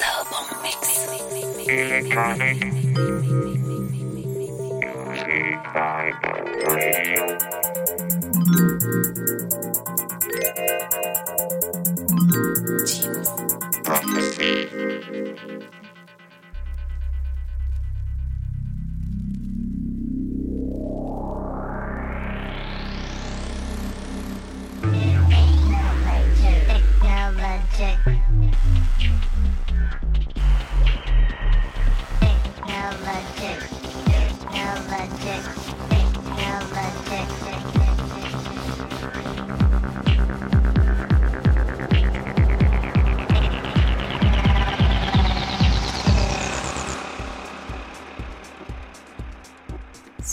Love on me.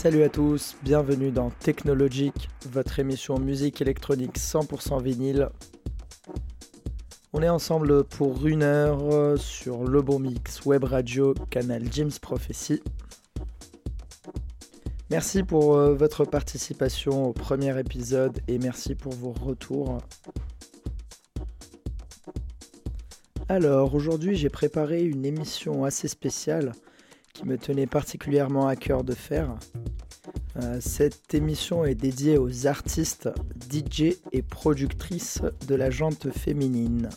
Salut à tous, bienvenue dans Technologic, votre émission musique électronique 100% vinyle. On est ensemble pour une heure sur le bon mix web radio canal James Prophecy. Merci pour euh, votre participation au premier épisode et merci pour vos retours. Alors aujourd'hui j'ai préparé une émission assez spéciale me tenait particulièrement à cœur de faire. Euh, cette émission est dédiée aux artistes, DJ et productrices de la jante féminine.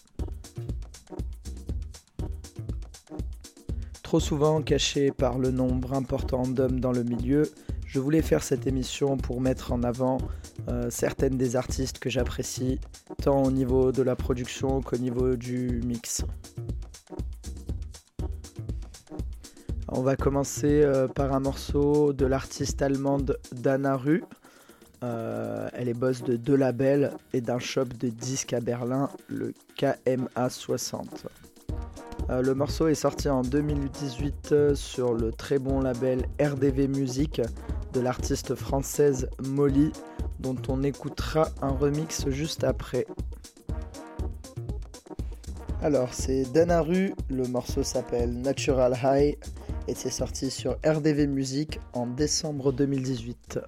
Trop souvent cachés par le nombre important d'hommes dans le milieu, je voulais faire cette émission pour mettre en avant euh, certaines des artistes que j'apprécie, tant au niveau de la production qu'au niveau du mix. On va commencer euh, par un morceau de l'artiste allemande Dana Ru. Euh, elle est boss de deux labels et d'un shop de disques à Berlin, le KMA 60. Euh, le morceau est sorti en 2018 sur le très bon label RDV Music de l'artiste française Molly, dont on écoutera un remix juste après. Alors c'est Danaru, le morceau s'appelle Natural High et c'est sorti sur RDV Music en décembre 2018.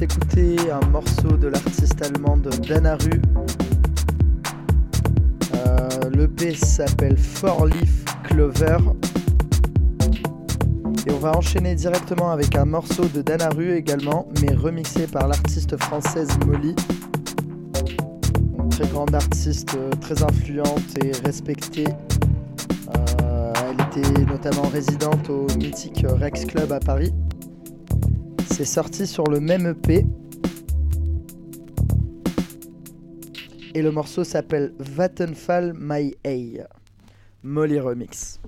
S'écouter un morceau de l'artiste allemande Dana Rue. Euh, L'EP s'appelle Four Leaf Clover. Et on va enchaîner directement avec un morceau de Dana Rue également, mais remixé par l'artiste française Molly. Très grande artiste, euh, très influente et respectée. Euh, elle était notamment résidente au mythique Rex Club à Paris. C'est sorti sur le même EP. Et le morceau s'appelle Vattenfall My A. Molly Remix.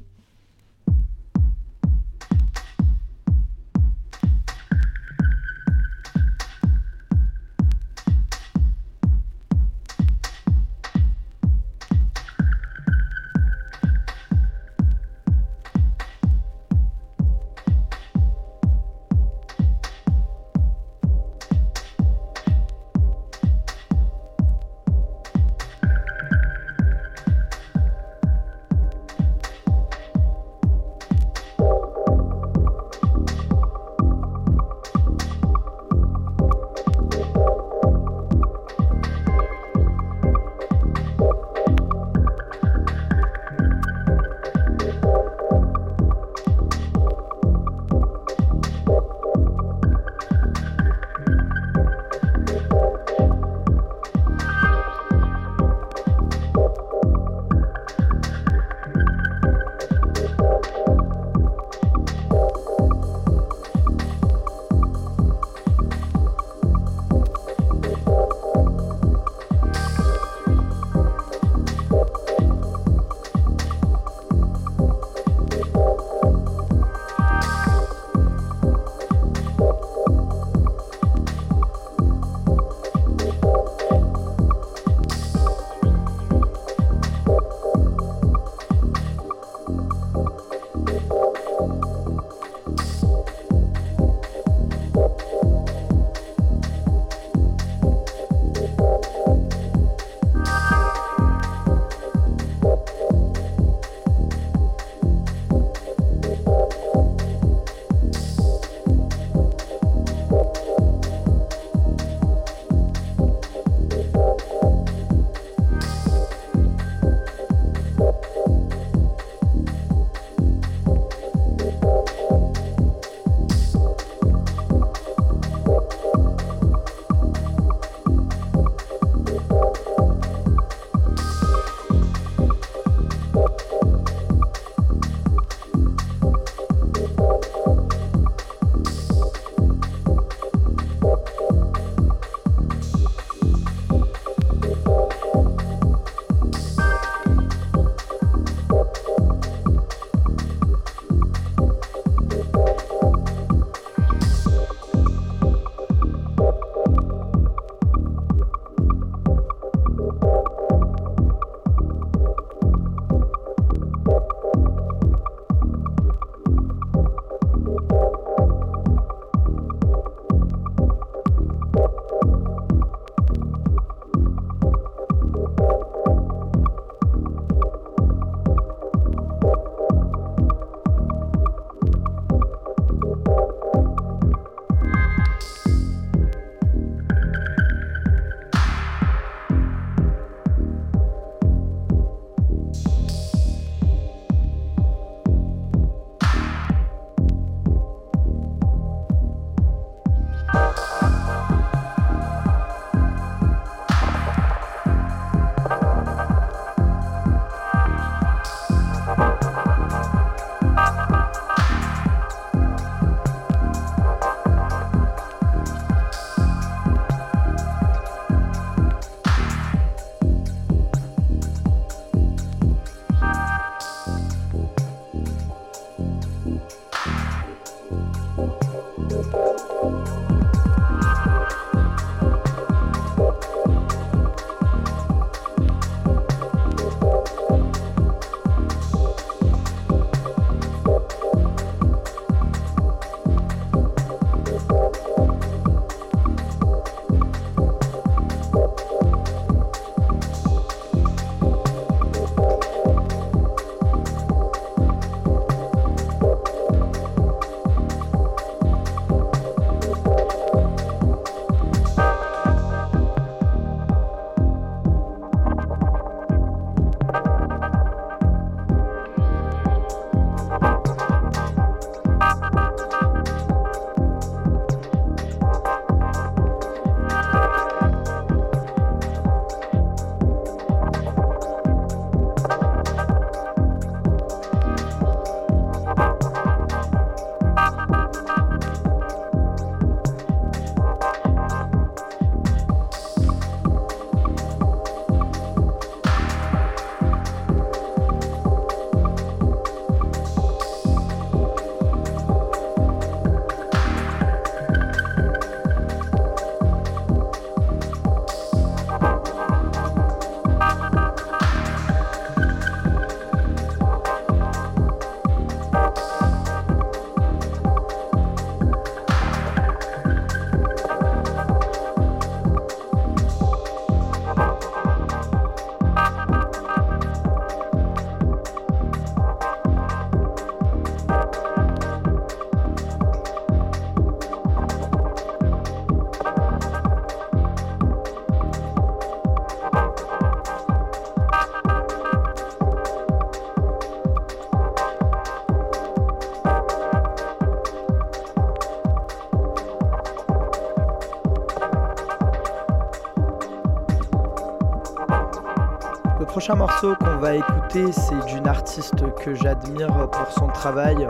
Qu'on va écouter, c'est d'une artiste que j'admire pour son travail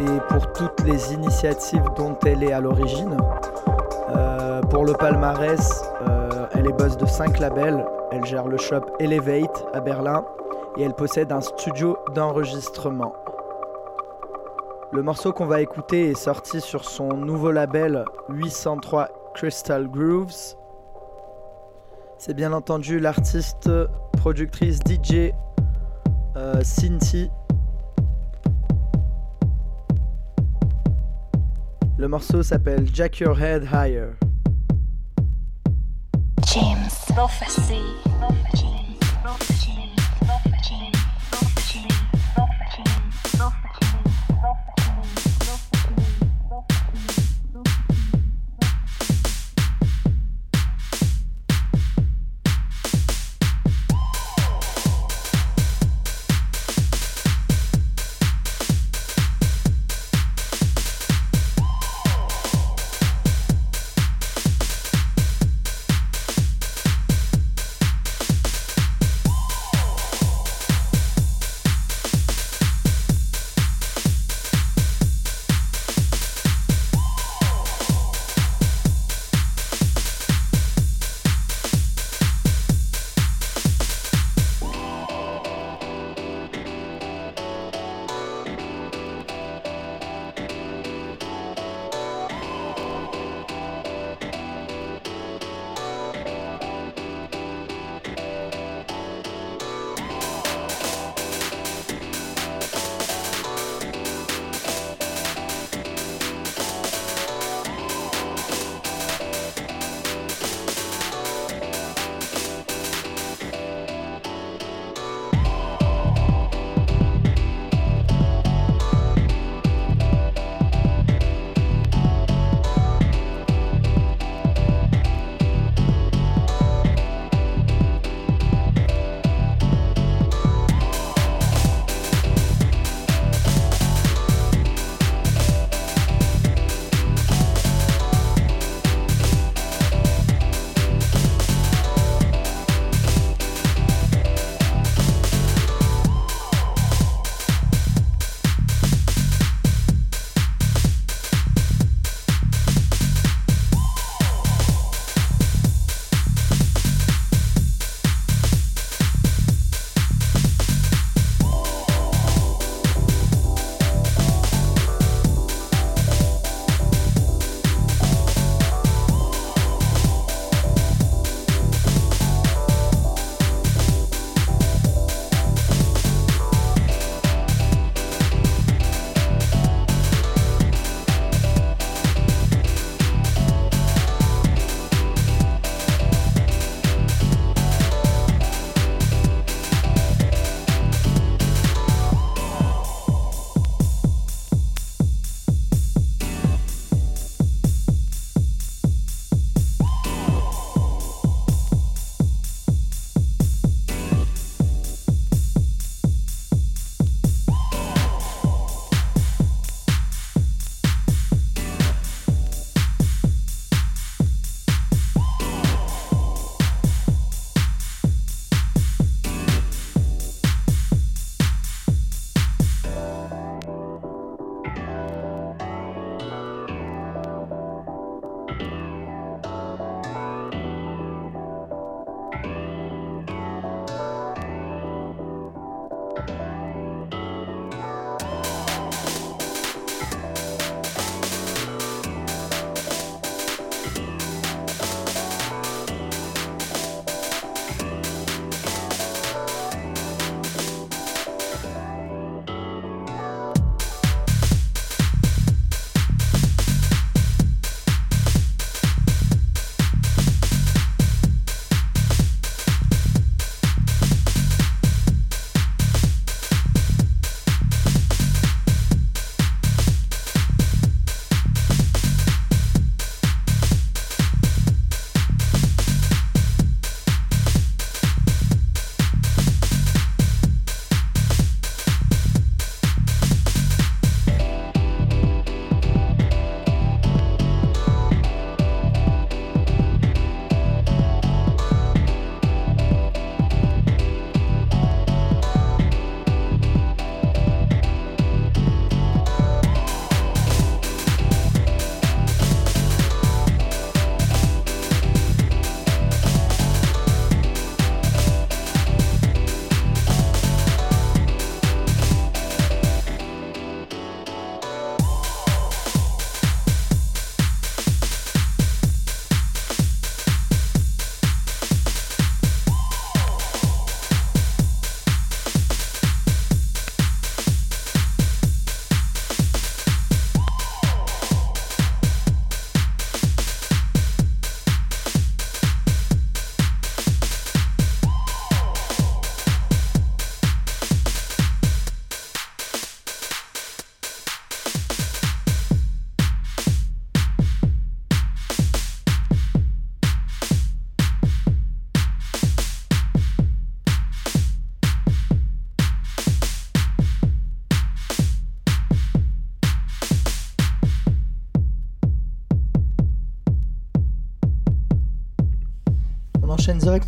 et pour toutes les initiatives dont elle est à l'origine. Euh, pour le palmarès, euh, elle est boss de 5 labels, elle gère le shop Elevate à Berlin et elle possède un studio d'enregistrement. Le morceau qu'on va écouter est sorti sur son nouveau label 803 Crystal Grooves. C'est bien entendu l'artiste, productrice DJ euh. Le morceau s'appelle Jack Your Head Higher. James Prophecy.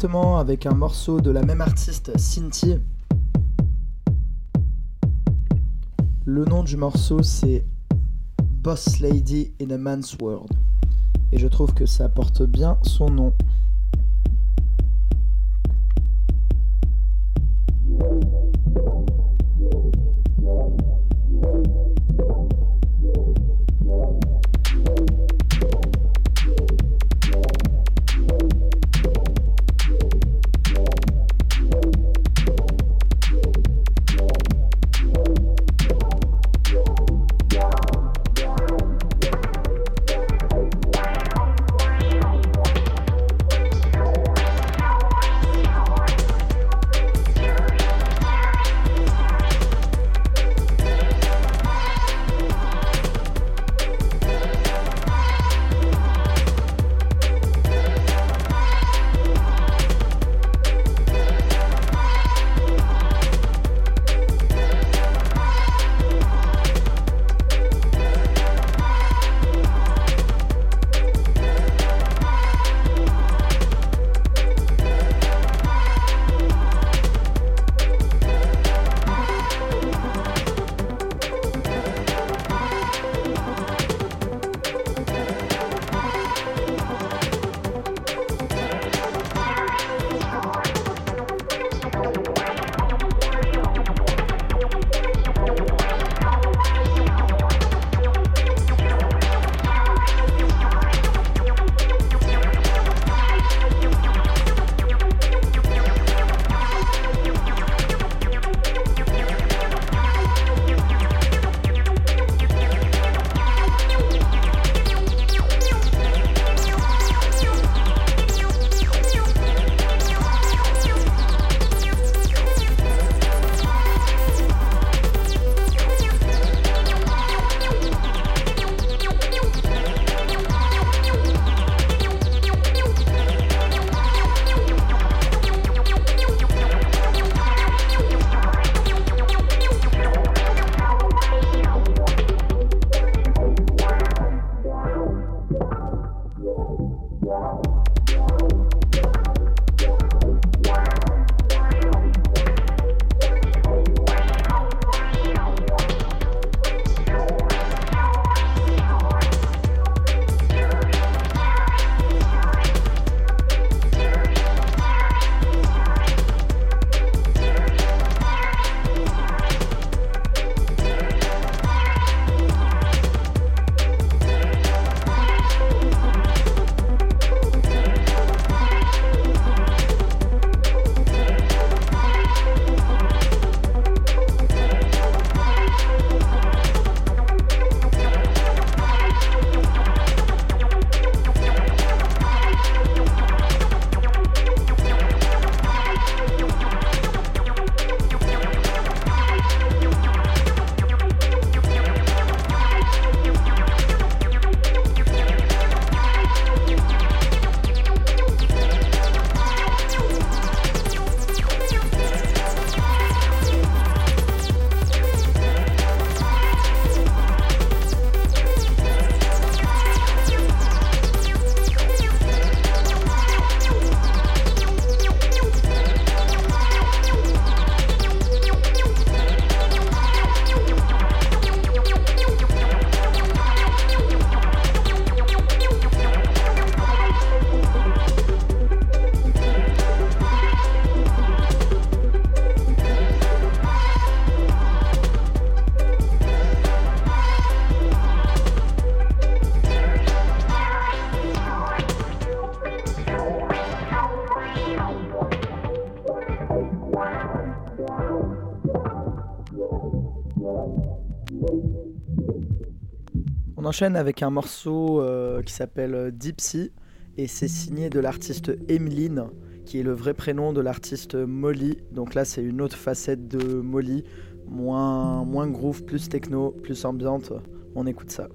Avec un morceau de la même artiste, Cinti. Le nom du morceau c'est Boss Lady in a Man's World. Et je trouve que ça porte bien son nom. Enchaîne avec un morceau euh, qui s'appelle euh, Dipsy et c'est signé de l'artiste Emeline qui est le vrai prénom de l'artiste Molly. Donc là c'est une autre facette de Molly, moins, moins groove, plus techno, plus ambiante. On écoute ça.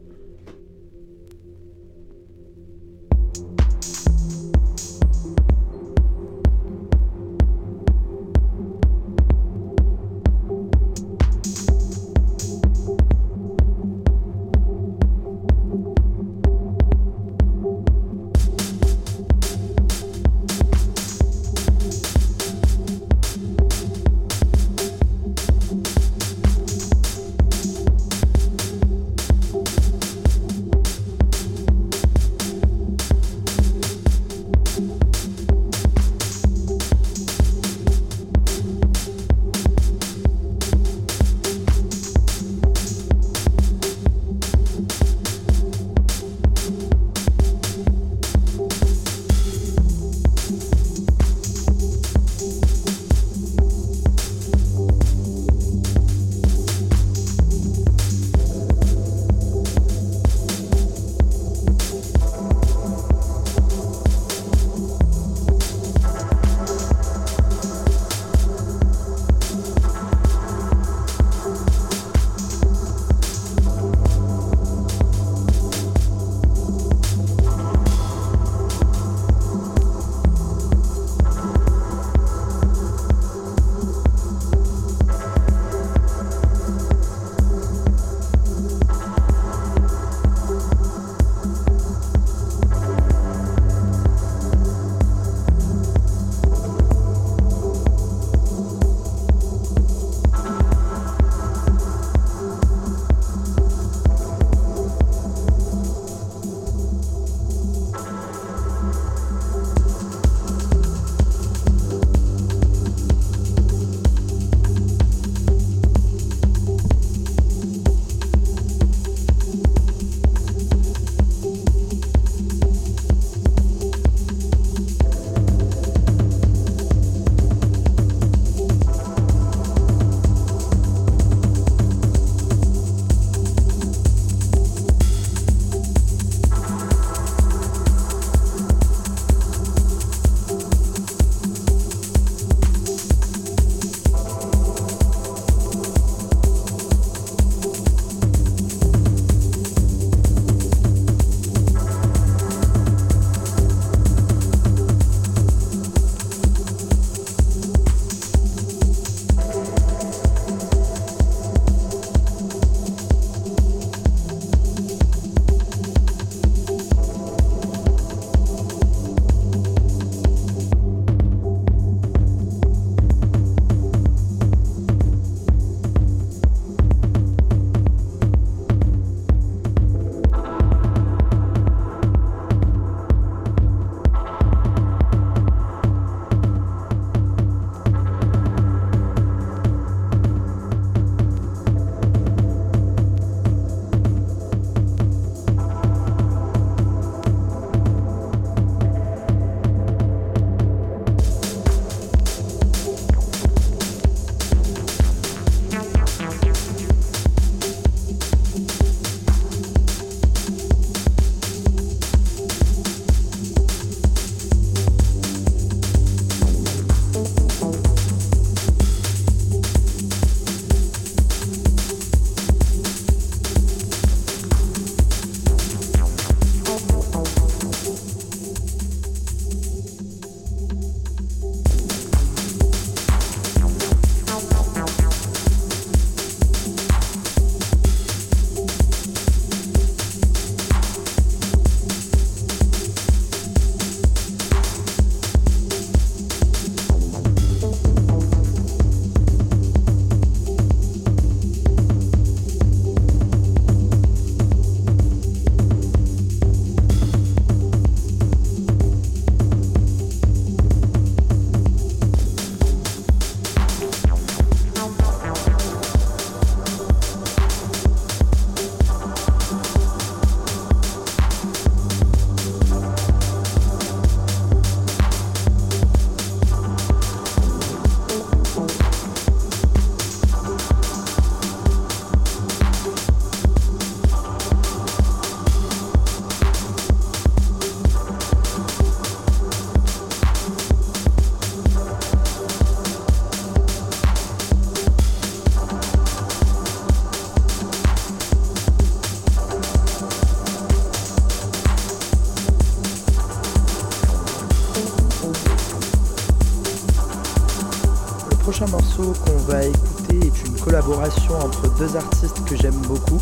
Deux artistes que j'aime beaucoup.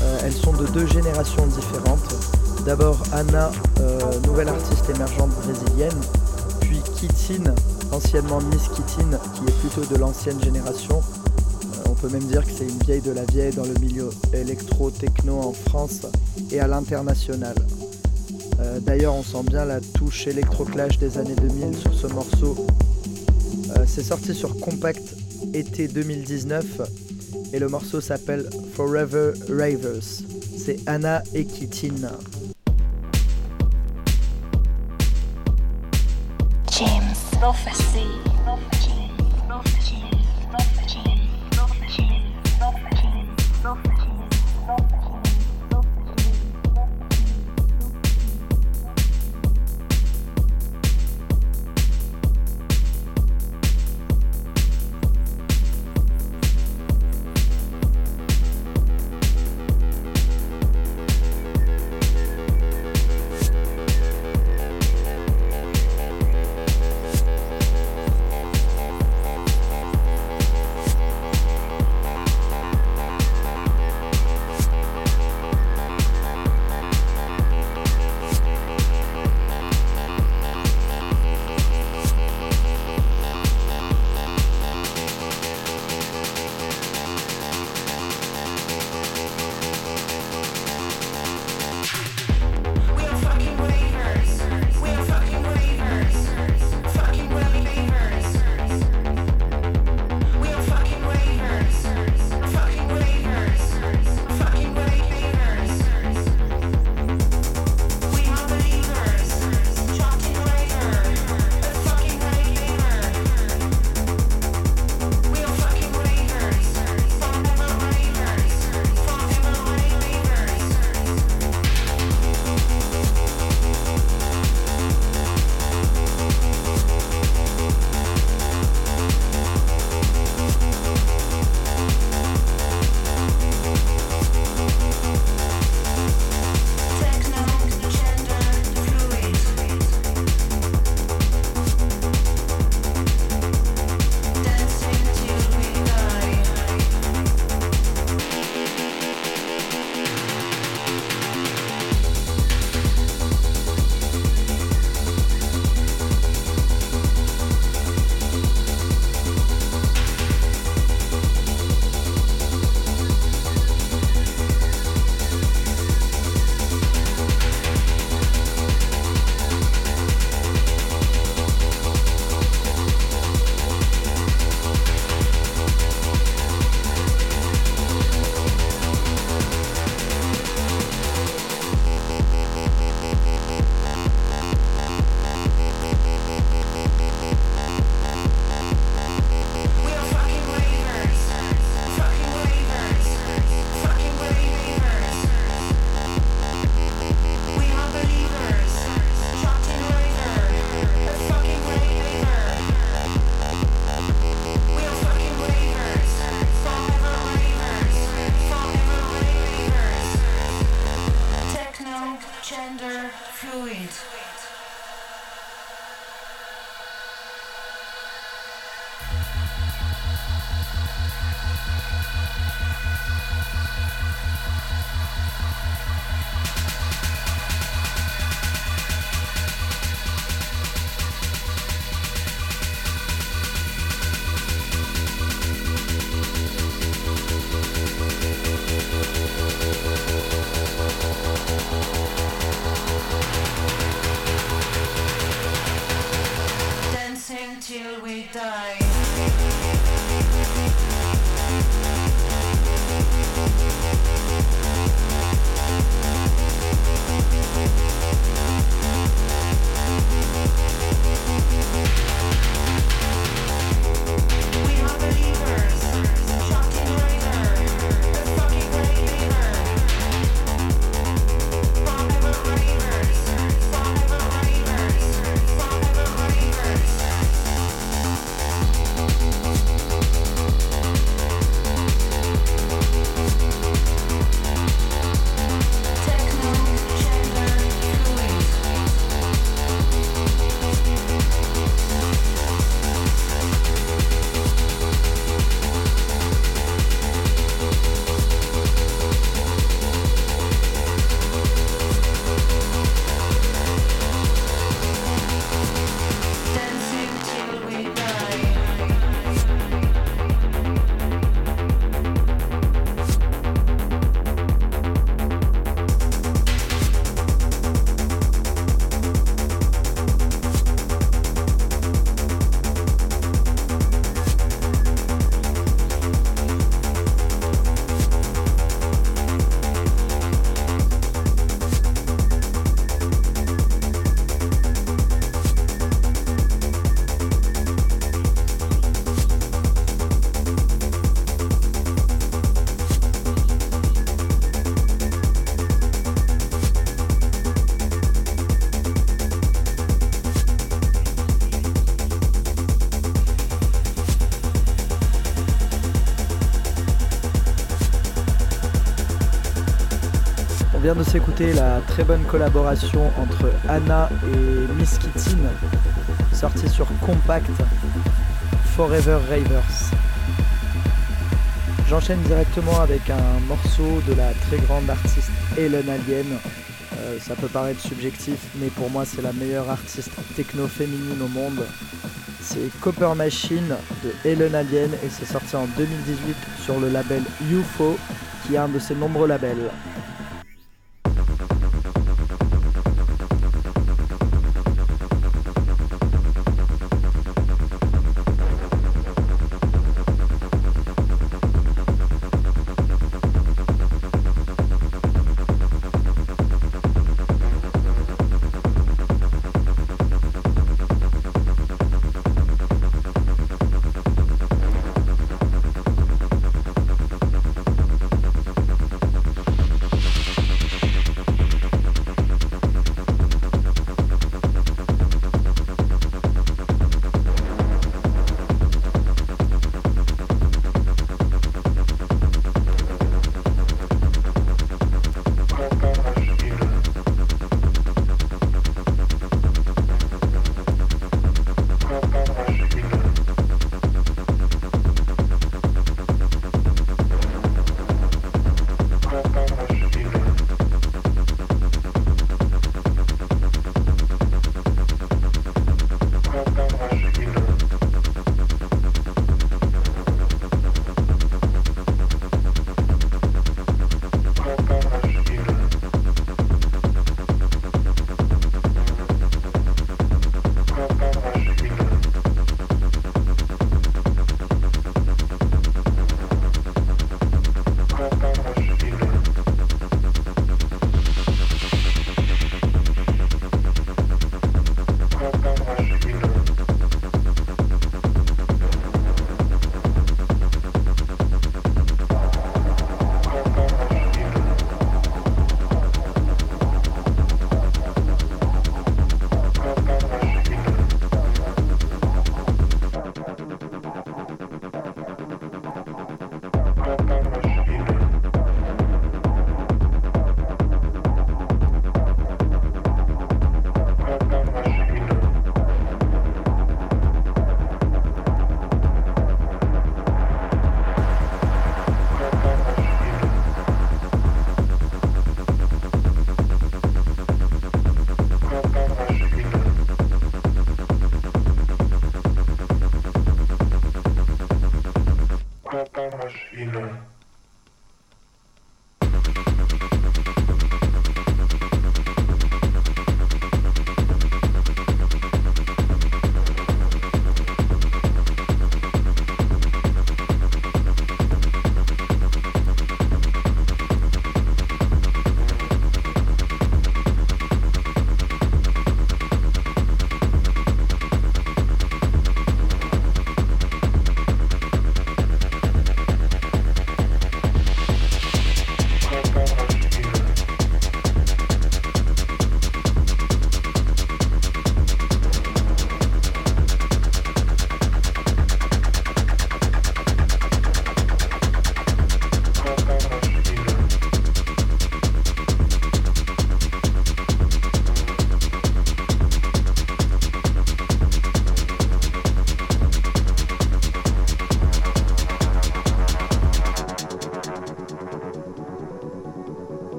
Euh, elles sont de deux générations différentes. D'abord Anna, euh, nouvelle artiste émergente brésilienne, puis Kittin, anciennement Miss Kittin, qui est plutôt de l'ancienne génération. Euh, on peut même dire que c'est une vieille de la vieille dans le milieu électro-techno en France et à l'international. D'ailleurs, on sent bien la touche électroclash des années 2000 sur ce morceau c'est sorti sur Compact été 2019 et le morceau s'appelle Forever Ravers. C'est Anna et. James vient de s'écouter la très bonne collaboration entre Anna et Miss Kittin, sortie sur Compact Forever Ravers. J'enchaîne directement avec un morceau de la très grande artiste Helen Alien. Euh, ça peut paraître subjectif, mais pour moi c'est la meilleure artiste techno féminine au monde. C'est Copper Machine de Helen Alien et c'est sorti en 2018 sur le label UFO, qui est un de ses nombreux labels.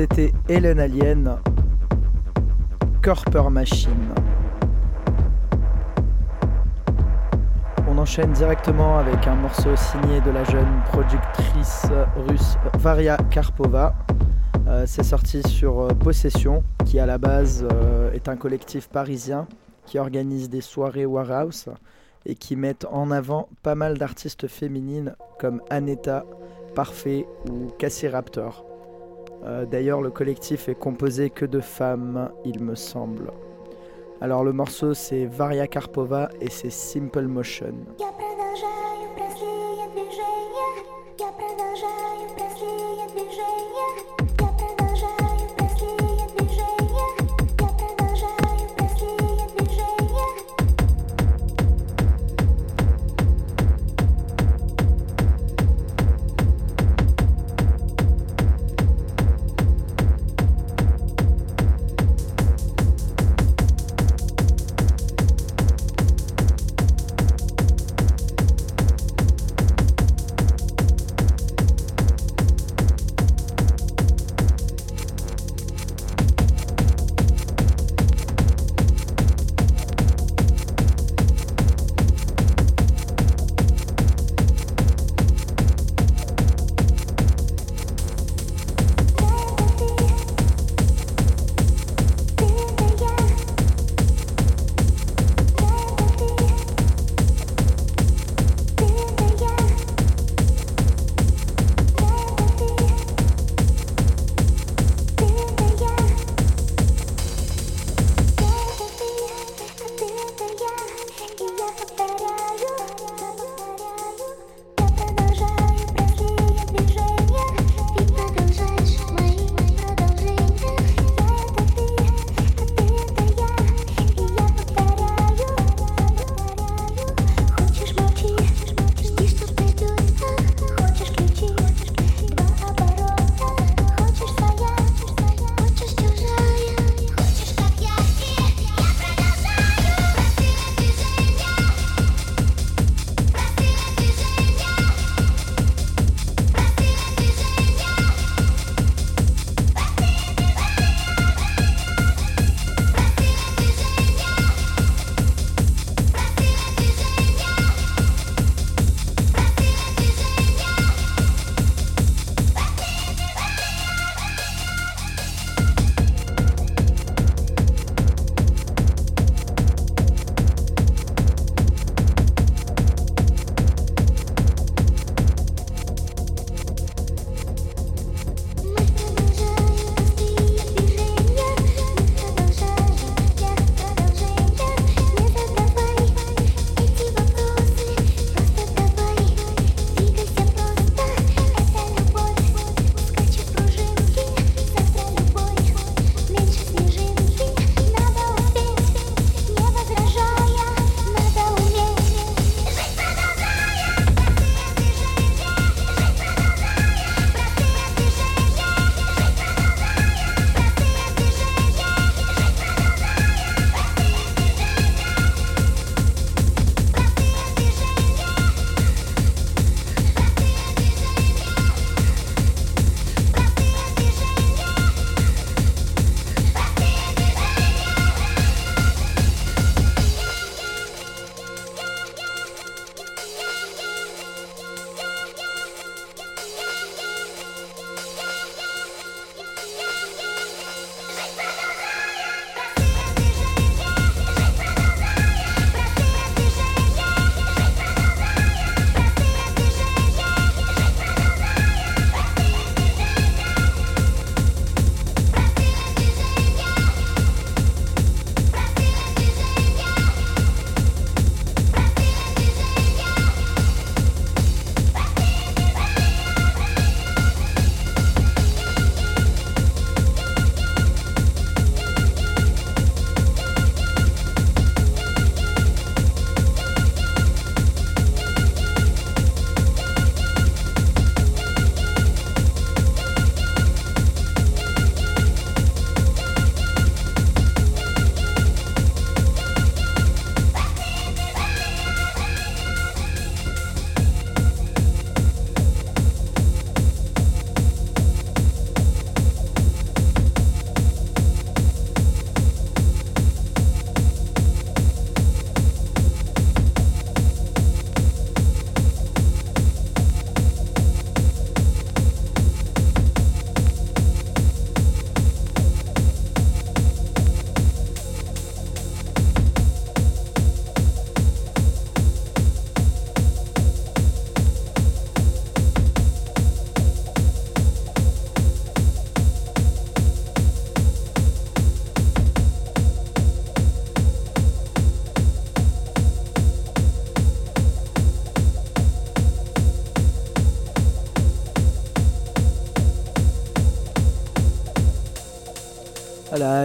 C'était Helen Alien, Corper Machine. On enchaîne directement avec un morceau signé de la jeune productrice russe Varia Karpova. Euh, c'est sorti sur euh, Possession, qui à la base euh, est un collectif parisien qui organise des soirées Warhouse et qui met en avant pas mal d'artistes féminines comme Aneta, Parfait ou Cassie Raptor. Euh, d'ailleurs, le collectif est composé que de femmes, il me semble. Alors, le morceau, c'est Varia Karpova et c'est Simple Motion.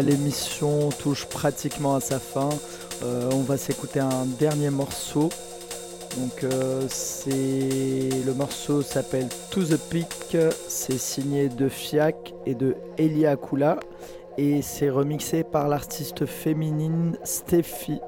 L'émission touche pratiquement à sa fin. Euh, on va s'écouter un dernier morceau. Donc euh, c'est le morceau s'appelle To the Peak, c'est signé de Fiac et de Elia Kula et c'est remixé par l'artiste féminine Steffi.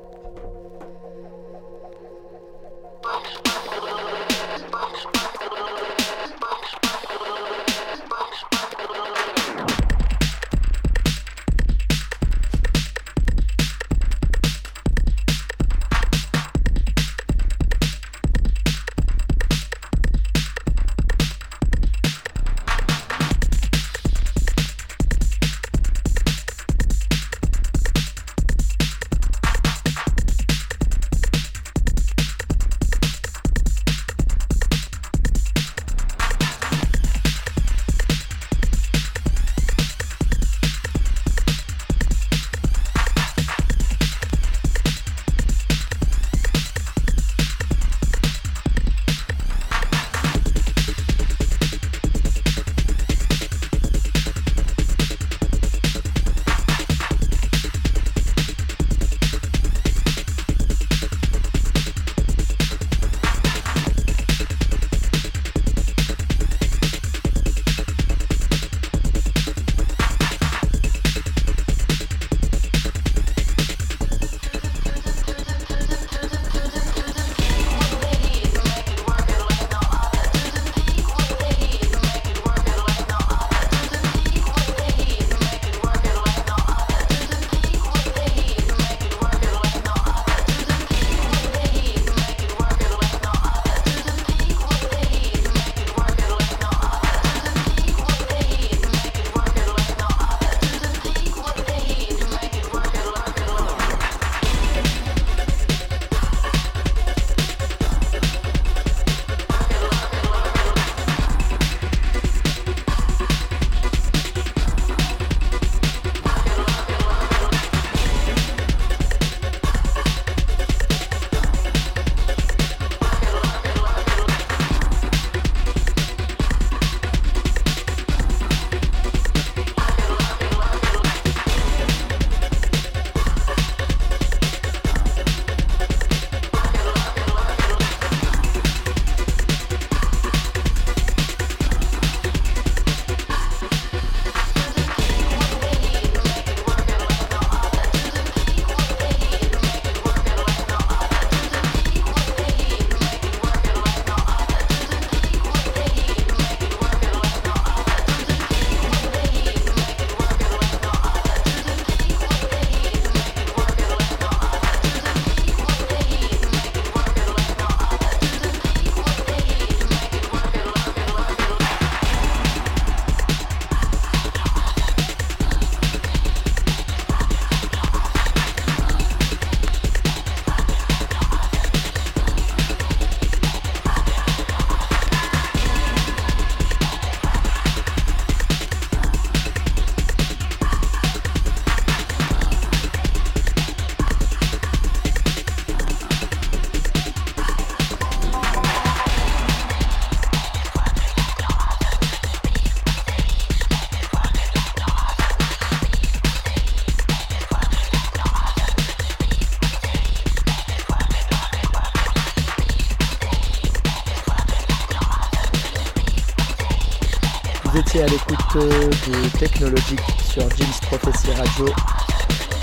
Technologique sur Jim's Prophecy Radio.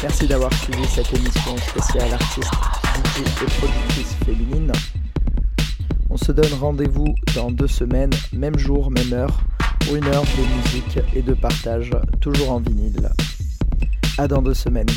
Merci d'avoir suivi cette émission spéciale artiste, DJ et productrice féminine. On se donne rendez-vous dans deux semaines, même jour, même heure, pour une heure de musique et de partage, toujours en vinyle. À dans deux semaines.